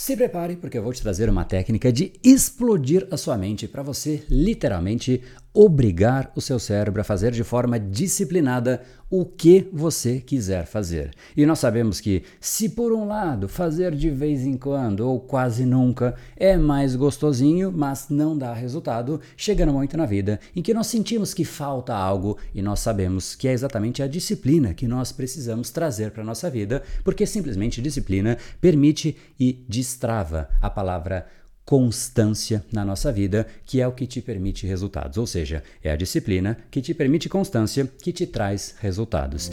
Se prepare, porque eu vou te trazer uma técnica de explodir a sua mente para você literalmente obrigar o seu cérebro a fazer de forma disciplinada o que você quiser fazer. E nós sabemos que, se por um lado fazer de vez em quando ou quase nunca é mais gostosinho, mas não dá resultado, chega no momento na vida em que nós sentimos que falta algo e nós sabemos que é exatamente a disciplina que nós precisamos trazer para a nossa vida, porque simplesmente disciplina permite e destrava a palavra constância na nossa vida, que é o que te permite resultados. Ou seja, é a disciplina que te permite constância, que te traz resultados.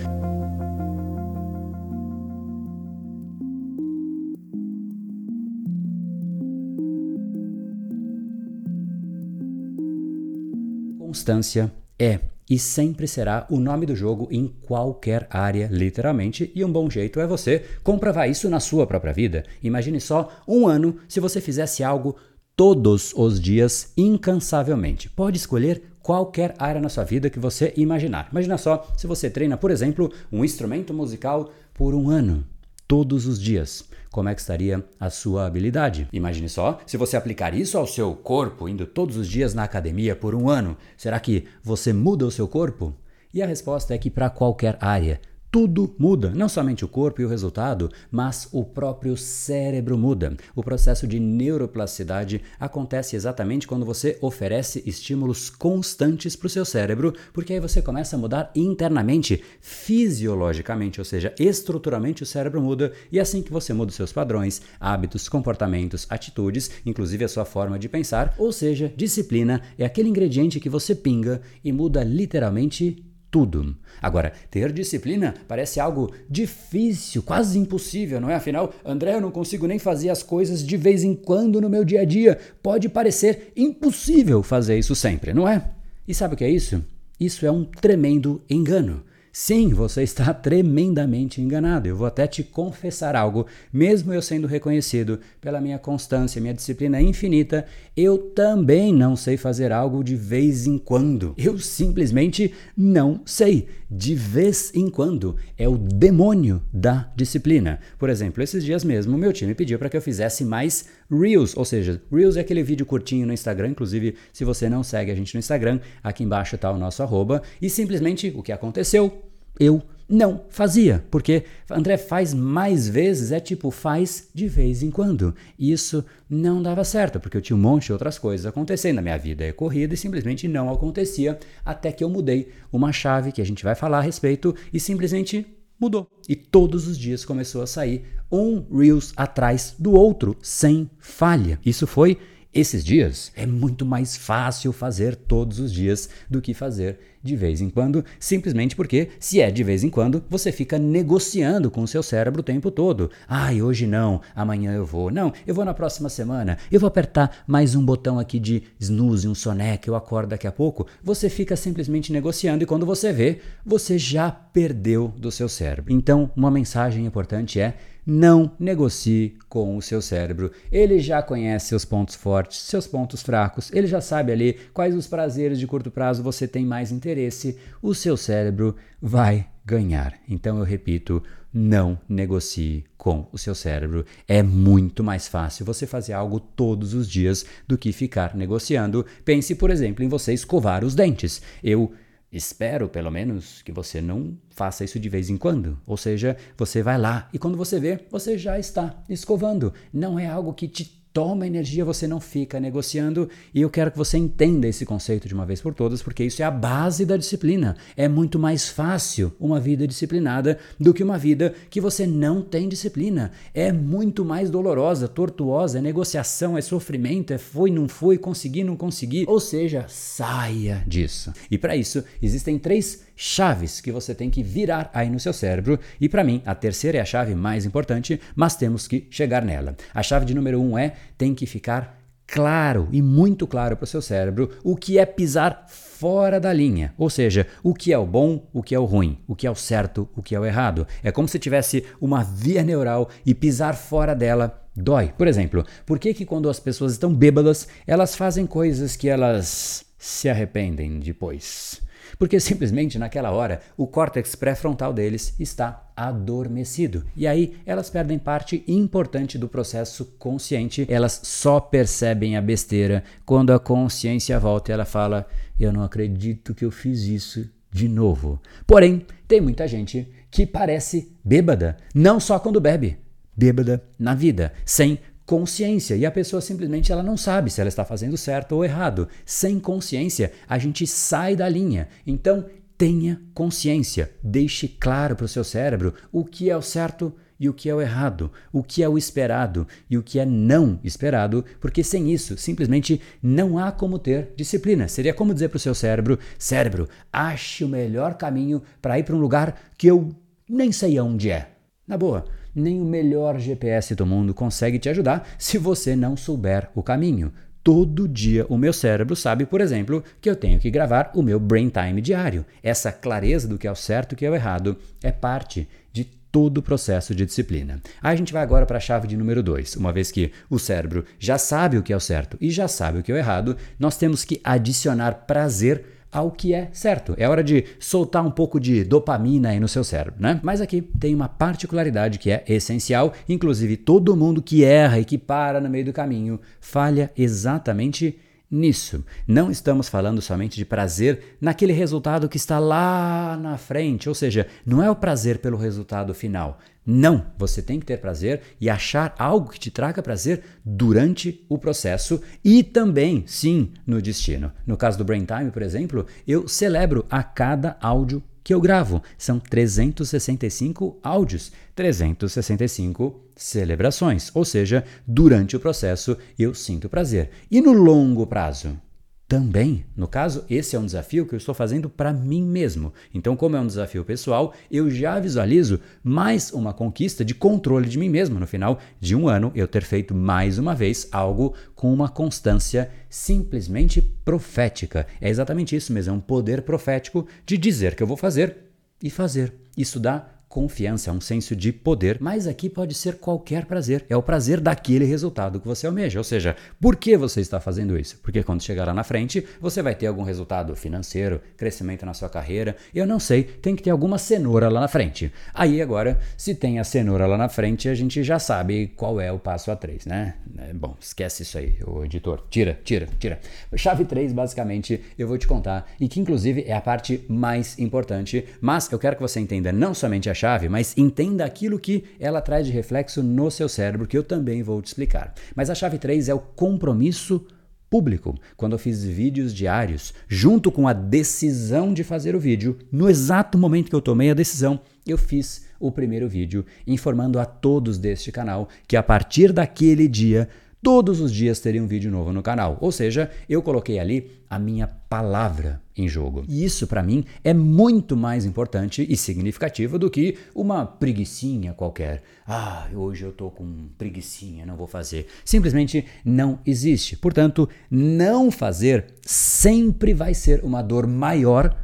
Constância é e sempre será o nome do jogo em qualquer área, literalmente, e um bom jeito é você comprovar isso na sua própria vida. Imagine só um ano se você fizesse algo todos os dias, incansavelmente. Pode escolher qualquer área na sua vida que você imaginar. Imagina só se você treina, por exemplo, um instrumento musical por um ano todos os dias. Como é que estaria a sua habilidade? Imagine só, se você aplicar isso ao seu corpo, indo todos os dias na academia por um ano, será que você muda o seu corpo? E a resposta é que para qualquer área, tudo muda, não somente o corpo e o resultado, mas o próprio cérebro muda. O processo de neuroplasticidade acontece exatamente quando você oferece estímulos constantes para o seu cérebro, porque aí você começa a mudar internamente, fisiologicamente, ou seja, estruturalmente o cérebro muda, e assim que você muda os seus padrões, hábitos, comportamentos, atitudes, inclusive a sua forma de pensar, ou seja, disciplina é aquele ingrediente que você pinga e muda literalmente tudo. Agora, ter disciplina parece algo difícil, quase impossível, não é? Afinal, André, eu não consigo nem fazer as coisas de vez em quando no meu dia a dia. Pode parecer impossível fazer isso sempre, não é? E sabe o que é isso? Isso é um tremendo engano. Sim, você está tremendamente enganado. Eu vou até te confessar algo, mesmo eu sendo reconhecido pela minha constância, minha disciplina infinita, eu também não sei fazer algo de vez em quando. Eu simplesmente não sei. De vez em quando é o demônio da disciplina. Por exemplo, esses dias mesmo, meu time pediu para que eu fizesse mais Reels, ou seja, Reels é aquele vídeo curtinho no Instagram, inclusive se você não segue a gente no Instagram, aqui embaixo está o nosso arroba, e simplesmente o que aconteceu? Eu não fazia, porque André faz mais vezes, é tipo faz de vez em quando. Isso não dava certo, porque eu tinha um monte de outras coisas acontecendo na minha vida, é corrida e simplesmente não acontecia, até que eu mudei uma chave que a gente vai falar a respeito e simplesmente mudou. E todos os dias começou a sair um Reels atrás do outro, sem falha. Isso foi esses dias é muito mais fácil fazer todos os dias do que fazer de vez em quando, simplesmente porque, se é de vez em quando, você fica negociando com o seu cérebro o tempo todo. Ai, hoje não, amanhã eu vou. Não, eu vou na próxima semana. Eu vou apertar mais um botão aqui de snooze, um soneca, eu acordo daqui a pouco. Você fica simplesmente negociando e quando você vê, você já perdeu do seu cérebro. Então, uma mensagem importante é não negocie com o seu cérebro. Ele já conhece seus pontos fortes, seus pontos fracos, ele já sabe ali quais os prazeres de curto prazo você tem mais interesse. O seu cérebro vai ganhar. Então eu repito, não negocie com o seu cérebro. É muito mais fácil você fazer algo todos os dias do que ficar negociando. Pense, por exemplo, em você escovar os dentes. Eu Espero, pelo menos, que você não faça isso de vez em quando. Ou seja, você vai lá e quando você vê, você já está escovando. Não é algo que te toma energia, você não fica negociando. E eu quero que você entenda esse conceito de uma vez por todas, porque isso é a base da disciplina. É muito mais fácil uma vida disciplinada do que uma vida que você não tem disciplina. É muito mais dolorosa, tortuosa, é negociação, é sofrimento, é foi, não foi, consegui, não consegui. Ou seja, saia disso. E para isso, existem três chaves que você tem que virar aí no seu cérebro. E para mim, a terceira é a chave mais importante, mas temos que chegar nela. A chave de número um é tem que ficar claro e muito claro para o seu cérebro o que é pisar fora da linha, ou seja, o que é o bom, o que é o ruim, o que é o certo, o que é o errado. É como se tivesse uma via neural e pisar fora dela dói. Por exemplo, por que que quando as pessoas estão bêbadas, elas fazem coisas que elas se arrependem depois? Porque simplesmente naquela hora o córtex pré-frontal deles está adormecido. E aí elas perdem parte importante do processo consciente. Elas só percebem a besteira quando a consciência volta e ela fala: Eu não acredito que eu fiz isso de novo. Porém, tem muita gente que parece bêbada, não só quando bebe, bêbada na vida, sem consciência e a pessoa simplesmente ela não sabe se ela está fazendo certo ou errado. Sem consciência, a gente sai da linha. Então, tenha consciência, deixe claro para o seu cérebro o que é o certo e o que é o errado, o que é o esperado e o que é não esperado, porque sem isso simplesmente não há como ter disciplina. Seria como dizer para o seu cérebro: cérebro, ache o melhor caminho para ir para um lugar que eu nem sei aonde é. Na boa, nem o melhor GPS do mundo consegue te ajudar se você não souber o caminho. Todo dia o meu cérebro sabe, por exemplo, que eu tenho que gravar o meu brain time diário. Essa clareza do que é o certo e o que é o errado é parte de todo o processo de disciplina. A gente vai agora para a chave de número 2. Uma vez que o cérebro já sabe o que é o certo e já sabe o que é o errado, nós temos que adicionar prazer ao que é certo. É hora de soltar um pouco de dopamina aí no seu cérebro, né? Mas aqui tem uma particularidade que é essencial, inclusive todo mundo que erra e que para no meio do caminho falha exatamente nisso. Não estamos falando somente de prazer naquele resultado que está lá na frente, ou seja, não é o prazer pelo resultado final, não, você tem que ter prazer e achar algo que te traga prazer durante o processo e também, sim, no destino. No caso do Brain Time, por exemplo, eu celebro a cada áudio que eu gravo. São 365 áudios, 365 celebrações, ou seja, durante o processo eu sinto prazer. E no longo prazo? Também. No caso, esse é um desafio que eu estou fazendo para mim mesmo. Então, como é um desafio pessoal, eu já visualizo mais uma conquista de controle de mim mesmo. No final de um ano, eu ter feito mais uma vez algo com uma constância simplesmente profética. É exatamente isso mesmo, é um poder profético de dizer que eu vou fazer e fazer. Isso dá confiança, é um senso de poder, mas aqui pode ser qualquer prazer. É o prazer daquele resultado que você almeja. Ou seja, por que você está fazendo isso? Porque quando chegar lá na frente, você vai ter algum resultado financeiro, crescimento na sua carreira. Eu não sei, tem que ter alguma cenoura lá na frente. Aí agora, se tem a cenoura lá na frente, a gente já sabe qual é o passo a 3, né? É, bom, esquece isso aí, o editor. Tira, tira, tira. Chave 3, basicamente, eu vou te contar, e que inclusive é a parte mais importante, mas eu quero que você entenda não somente a chave, mas entenda aquilo que ela traz de reflexo no seu cérebro, que eu também vou te explicar. Mas a chave 3 é o compromisso público. Quando eu fiz vídeos diários, junto com a decisão de fazer o vídeo, no exato momento que eu tomei a decisão, eu fiz o primeiro vídeo informando a todos deste canal que a partir daquele dia todos os dias teria um vídeo novo no canal. Ou seja, eu coloquei ali a minha palavra em jogo. E isso para mim é muito mais importante e significativo do que uma preguiçinha qualquer. Ah, hoje eu tô com preguiçinha, não vou fazer. Simplesmente não existe. Portanto, não fazer sempre vai ser uma dor maior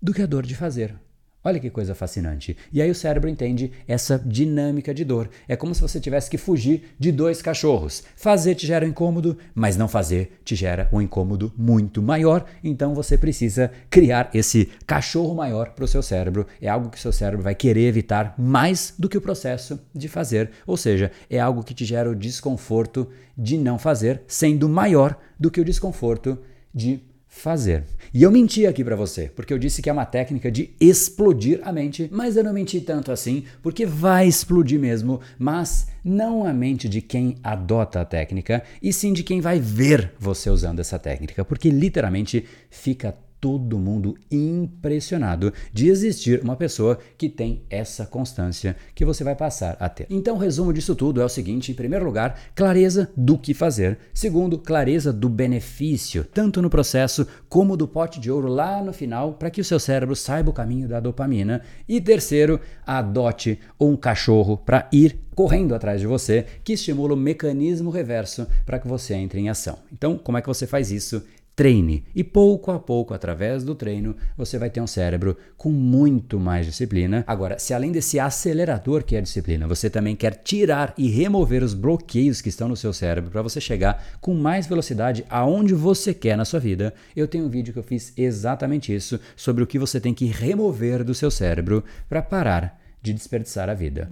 do que a dor de fazer. Olha que coisa fascinante. E aí o cérebro entende essa dinâmica de dor. É como se você tivesse que fugir de dois cachorros. Fazer te gera um incômodo, mas não fazer te gera um incômodo muito maior. Então você precisa criar esse cachorro maior para o seu cérebro. É algo que o seu cérebro vai querer evitar mais do que o processo de fazer. Ou seja, é algo que te gera o desconforto de não fazer, sendo maior do que o desconforto de fazer. E eu menti aqui para você, porque eu disse que é uma técnica de explodir a mente, mas eu não menti tanto assim, porque vai explodir mesmo, mas não a mente de quem adota a técnica, e sim de quem vai ver você usando essa técnica, porque literalmente fica todo mundo impressionado de existir uma pessoa que tem essa constância que você vai passar a ter. Então, o resumo disso tudo é o seguinte: em primeiro lugar, clareza do que fazer. Segundo, clareza do benefício, tanto no processo como do pote de ouro lá no final, para que o seu cérebro saiba o caminho da dopamina. E terceiro, adote um cachorro para ir correndo atrás de você, que estimula o mecanismo reverso para que você entre em ação. Então, como é que você faz isso? Treine. E pouco a pouco, através do treino, você vai ter um cérebro com muito mais disciplina. Agora, se além desse acelerador que é a disciplina, você também quer tirar e remover os bloqueios que estão no seu cérebro para você chegar com mais velocidade aonde você quer na sua vida, eu tenho um vídeo que eu fiz exatamente isso sobre o que você tem que remover do seu cérebro para parar de desperdiçar a vida.